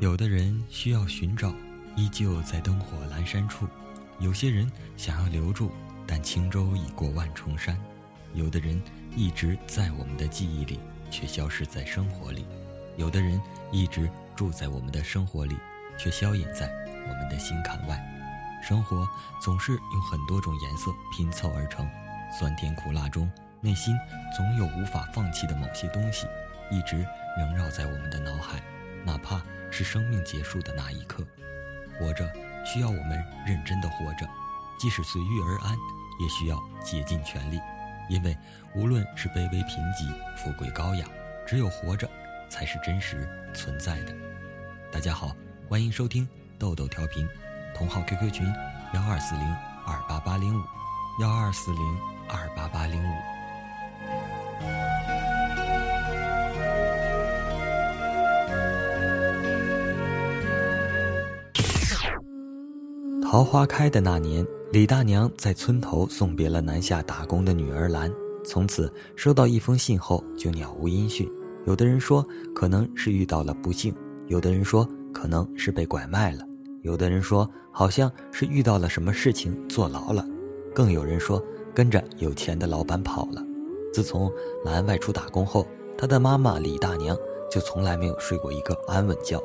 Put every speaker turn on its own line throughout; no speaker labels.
有的人需要寻找，依旧在灯火阑珊处；有些人想要留住，但轻舟已过万重山；有的人一直在我们的记忆里，却消失在生活里；有的人一直住在我们的生活里，却消隐在我们的心坎外。生活总是用很多种颜色拼凑而成，酸甜苦辣中，内心总有无法放弃的某些东西，一直萦绕在我们的脑海，哪怕。是生命结束的那一刻，活着需要我们认真的活着，即使随遇而安，也需要竭尽全力。因为无论是卑微贫瘠、富贵高雅，只有活着才是真实存在的。大家好，欢迎收听豆豆调频，同号 QQ 群幺二四零二八八零五幺二四零二八八零五。桃花开的那年，李大娘在村头送别了南下打工的女儿兰。从此收到一封信后就杳无音讯。有的人说可能是遇到了不幸，有的人说可能是被拐卖了，有的人说好像是遇到了什么事情坐牢了，更有人说跟着有钱的老板跑了。自从兰外出打工后，她的妈妈李大娘就从来没有睡过一个安稳觉。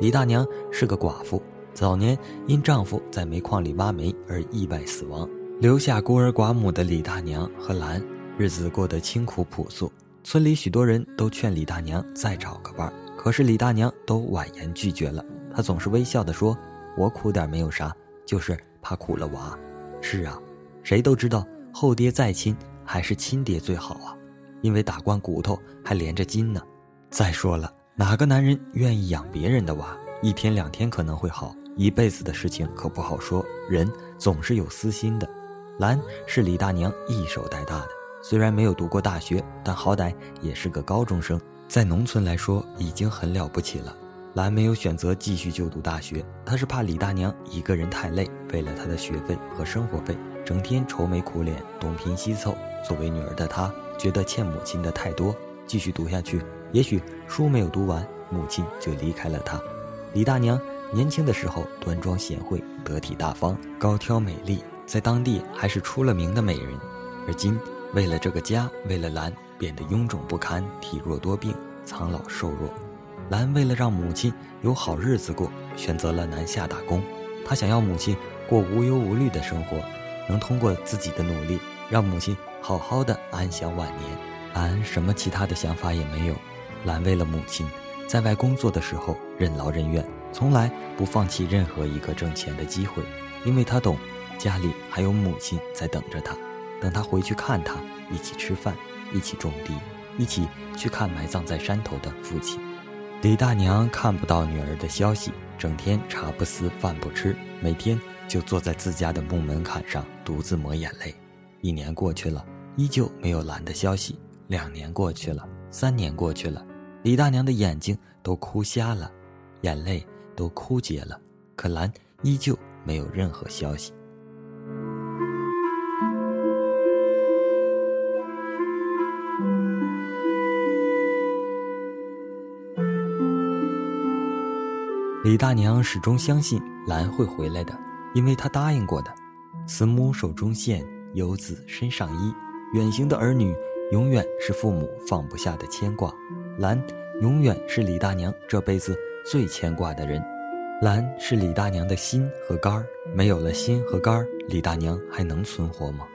李大娘是个寡妇。早年因丈夫在煤矿里挖煤而意外死亡，留下孤儿寡母的李大娘和兰，日子过得清苦朴素。村里许多人都劝李大娘再找个伴儿，可是李大娘都婉言拒绝了。她总是微笑地说：“我苦点没有啥，就是怕苦了娃。”是啊，谁都知道后爹再亲还是亲爹最好啊，因为打惯骨头还连着筋呢。再说了，哪个男人愿意养别人的娃？一天两天可能会好。一辈子的事情可不好说，人总是有私心的。兰是李大娘一手带大的，虽然没有读过大学，但好歹也是个高中生，在农村来说已经很了不起了。兰没有选择继续就读大学，她是怕李大娘一个人太累，为了她的学费和生活费，整天愁眉苦脸，东拼西凑。作为女儿的她，觉得欠母亲的太多，继续读下去，也许书没有读完，母亲就离开了她。李大娘。年轻的时候端庄贤惠、得体大方、高挑美丽，在当地还是出了名的美人。而今为了这个家，为了兰，变得臃肿不堪、体弱多病、苍老瘦弱。兰为了让母亲有好日子过，选择了南下打工。她想要母亲过无忧无虑的生活，能通过自己的努力让母亲好好的安享晚年。兰什么其他的想法也没有。兰为了母亲，在外工作的时候任劳任怨。从来不放弃任何一个挣钱的机会，因为他懂，家里还有母亲在等着他，等他回去看他，一起吃饭，一起种地，一起去看埋葬在山头的父亲。李大娘看不到女儿的消息，整天茶不思饭不吃，每天就坐在自家的木门槛上独自抹眼泪。一年过去了，依旧没有兰的消息；两年过去了，三年过去了，李大娘的眼睛都哭瞎了，眼泪。都枯竭了，可兰依旧没有任何消息。李大娘始终相信兰会回来的，因为她答应过的。慈母手中线，游子身上衣。远行的儿女永远是父母放不下的牵挂，兰永远是李大娘这辈子。最牵挂的人，兰是李大娘的心和肝儿。没有了心和肝儿，李大娘还能存活吗？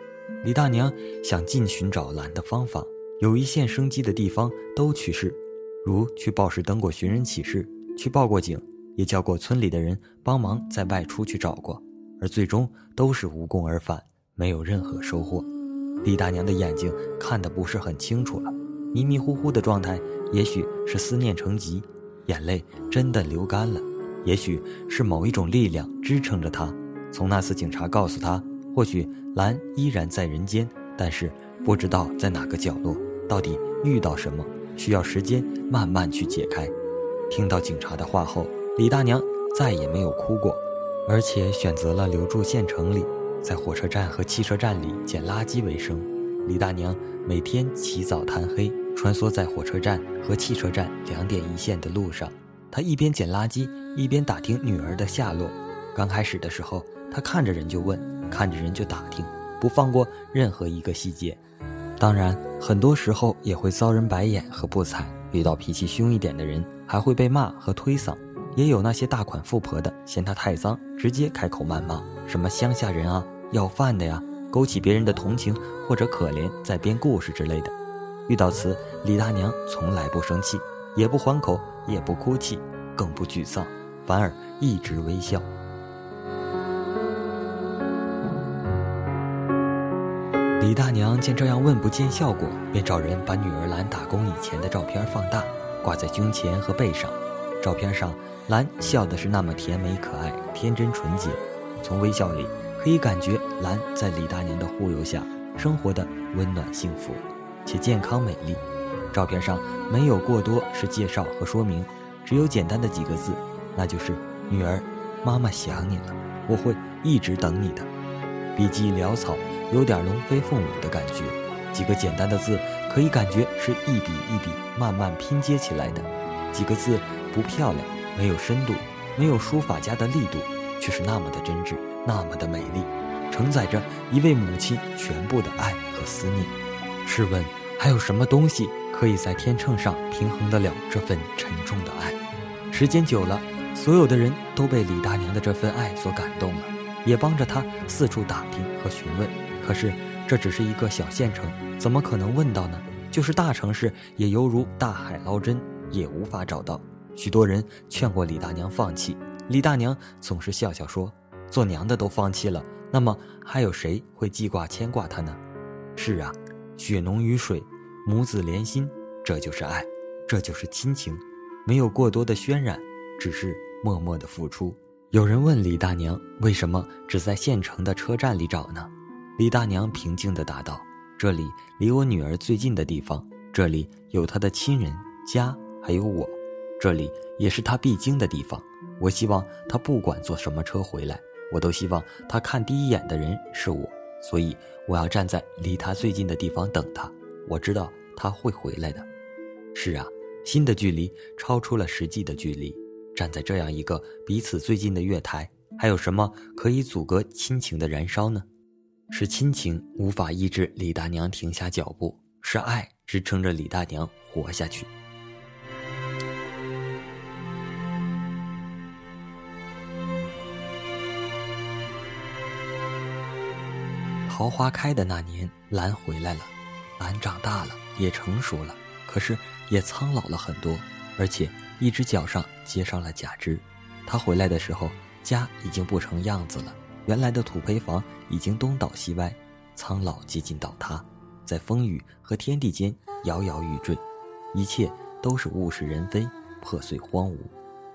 李大娘想尽寻找兰的方法，有一线生机的地方都去试，如去报时登过寻人启事，去报过警，也叫过村里的人帮忙再外出去找过，而最终都是无功而返，没有任何收获。李大娘的眼睛看得不是很清楚了，迷迷糊糊的状态，也许是思念成疾。眼泪真的流干了，也许是某一种力量支撑着他。从那次警察告诉他，或许兰依然在人间，但是不知道在哪个角落，到底遇到什么，需要时间慢慢去解开。听到警察的话后，李大娘再也没有哭过，而且选择了留住县城里，在火车站和汽车站里捡垃圾为生。李大娘每天起早贪黑。穿梭在火车站和汽车站两点一线的路上，她一边捡垃圾，一边打听女儿的下落。刚开始的时候，她看着人就问，看着人就打听，不放过任何一个细节。当然，很多时候也会遭人白眼和不睬。遇到脾气凶一点的人，还会被骂和推搡。也有那些大款富婆的，嫌她太脏，直接开口谩骂，什么乡下人啊，要饭的呀，勾起别人的同情或者可怜，在编故事之类的。遇到此，李大娘从来不生气，也不还口，也不哭泣，更不沮丧，反而一直微笑。李大娘见这样问不见效果，便找人把女儿兰打工以前的照片放大，挂在胸前和背上。照片上，兰笑的是那么甜美可爱、天真纯洁。从微笑里可以感觉兰在李大娘的护佑下生活的温暖幸福，且健康美丽。照片上没有过多是介绍和说明，只有简单的几个字，那就是“女儿，妈妈想你了，我会一直等你的。”笔迹潦草。有点龙飞凤舞的感觉，几个简单的字可以感觉是一笔一笔慢慢拼接起来的。几个字不漂亮，没有深度，没有书法家的力度，却是那么的真挚，那么的美丽，承载着一位母亲全部的爱和思念。试问，还有什么东西可以在天秤上平衡得了这份沉重的爱？时间久了，所有的人都被李大娘的这份爱所感动了，也帮着她四处打听和询问。可是，这只是一个小县城，怎么可能问到呢？就是大城市，也犹如大海捞针，也无法找到。许多人劝过李大娘放弃，李大娘总是笑笑说：“做娘的都放弃了，那么还有谁会记挂牵挂她呢？”是啊，血浓于水，母子连心，这就是爱，这就是亲情，没有过多的渲染，只是默默的付出。有人问李大娘：“为什么只在县城的车站里找呢？”李大娘平静地答道：“这里离我女儿最近的地方，这里有她的亲人家，还有我，这里也是她必经的地方。我希望她不管坐什么车回来，我都希望他看第一眼的人是我，所以我要站在离他最近的地方等他。我知道他会回来的。是啊，心的距离超出了实际的距离。站在这样一个彼此最近的月台，还有什么可以阻隔亲情的燃烧呢？”是亲情无法抑制李大娘停下脚步，是爱支撑着李大娘活下去。桃花开的那年，兰回来了，兰长大了，也成熟了，可是也苍老了很多，而且一只脚上结上了假肢。她回来的时候，家已经不成样子了。原来的土坯房已经东倒西歪，苍老接近倒塌，在风雨和天地间摇摇欲坠，一切都是物是人非，破碎荒芜。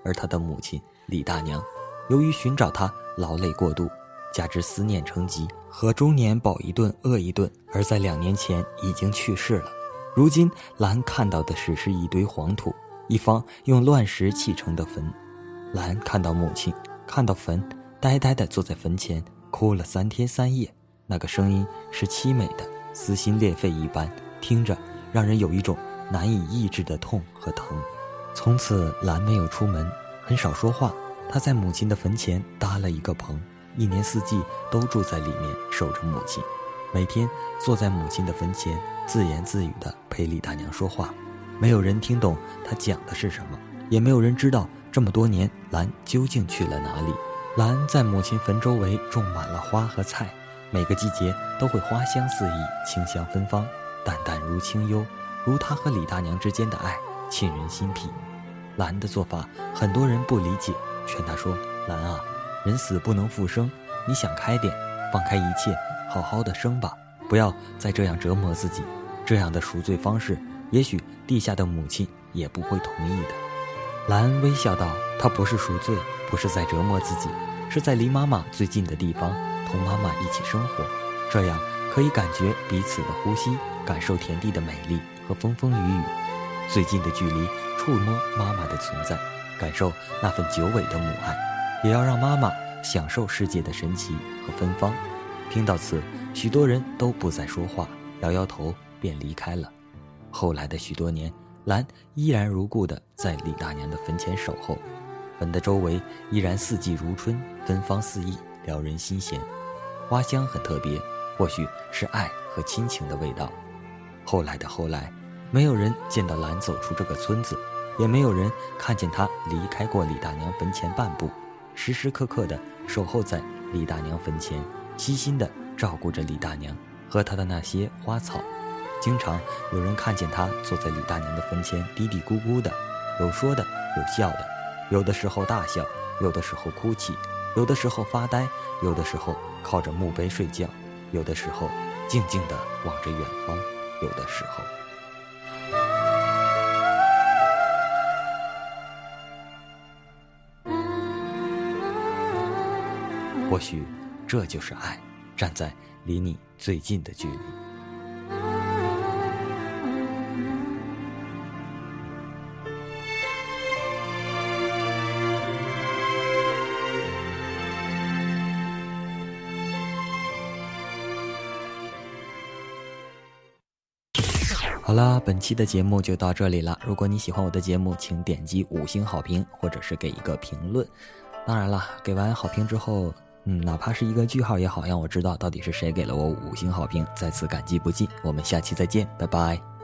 而他的母亲李大娘，由于寻找他劳累过度，加之思念成疾，和中年饱一顿饿一顿，而在两年前已经去世了。如今兰看到的只是一堆黄土，一方用乱石砌成的坟。兰看到母亲，看到坟。呆呆地坐在坟前，哭了三天三夜。那个声音是凄美的，撕心裂肺一般，听着让人有一种难以抑制的痛和疼。从此，兰没有出门，很少说话。她在母亲的坟前搭了一个棚，一年四季都住在里面，守着母亲。每天坐在母亲的坟前，自言自语地陪李大娘说话。没有人听懂她讲的是什么，也没有人知道这么多年兰究竟去了哪里。兰在母亲坟周围种满了花和菜，每个季节都会花香四溢，清香芬芳，淡淡如清幽，如她和李大娘之间的爱，沁人心脾。兰的做法很多人不理解，劝她说：“兰啊，人死不能复生，你想开点，放开一切，好好的生吧，不要再这样折磨自己。这样的赎罪方式，也许地下的母亲也不会同意的。”兰微笑道：“她不是赎罪，不是在折磨自己。”是在离妈妈最近的地方，同妈妈一起生活，这样可以感觉彼此的呼吸，感受田地的美丽和风风雨雨。最近的距离，触摸妈妈的存在，感受那份久违的母爱，也要让妈妈享受世界的神奇和芬芳。听到此，许多人都不再说话，摇摇头便离开了。后来的许多年，兰依然如故的在李大娘的坟前守候，坟的周围依然四季如春，芬芳四溢，撩人心弦，花香很特别，或许是爱和亲情的味道。后来的后来，没有人见到兰走出这个村子，也没有人看见她离开过李大娘坟前半步，时时刻刻的守候在李大娘坟前，悉心的照顾着李大娘和她的那些花草。经常有人看见他坐在李大娘的坟前嘀嘀咕咕的，有说的，有笑的，有的时候大笑，有的时候哭泣，有的时候发呆，有的时候靠着墓碑睡觉，有的时候静静的望着远方，有的时候，或许这就是爱，站在离你最近的距离。好啦，本期的节目就到这里了。如果你喜欢我的节目，请点击五星好评，或者是给一个评论。当然了，给完好评之后，嗯，哪怕是一个句号也好，让我知道到底是谁给了我五星好评，再次感激不尽。我们下期再见，拜拜。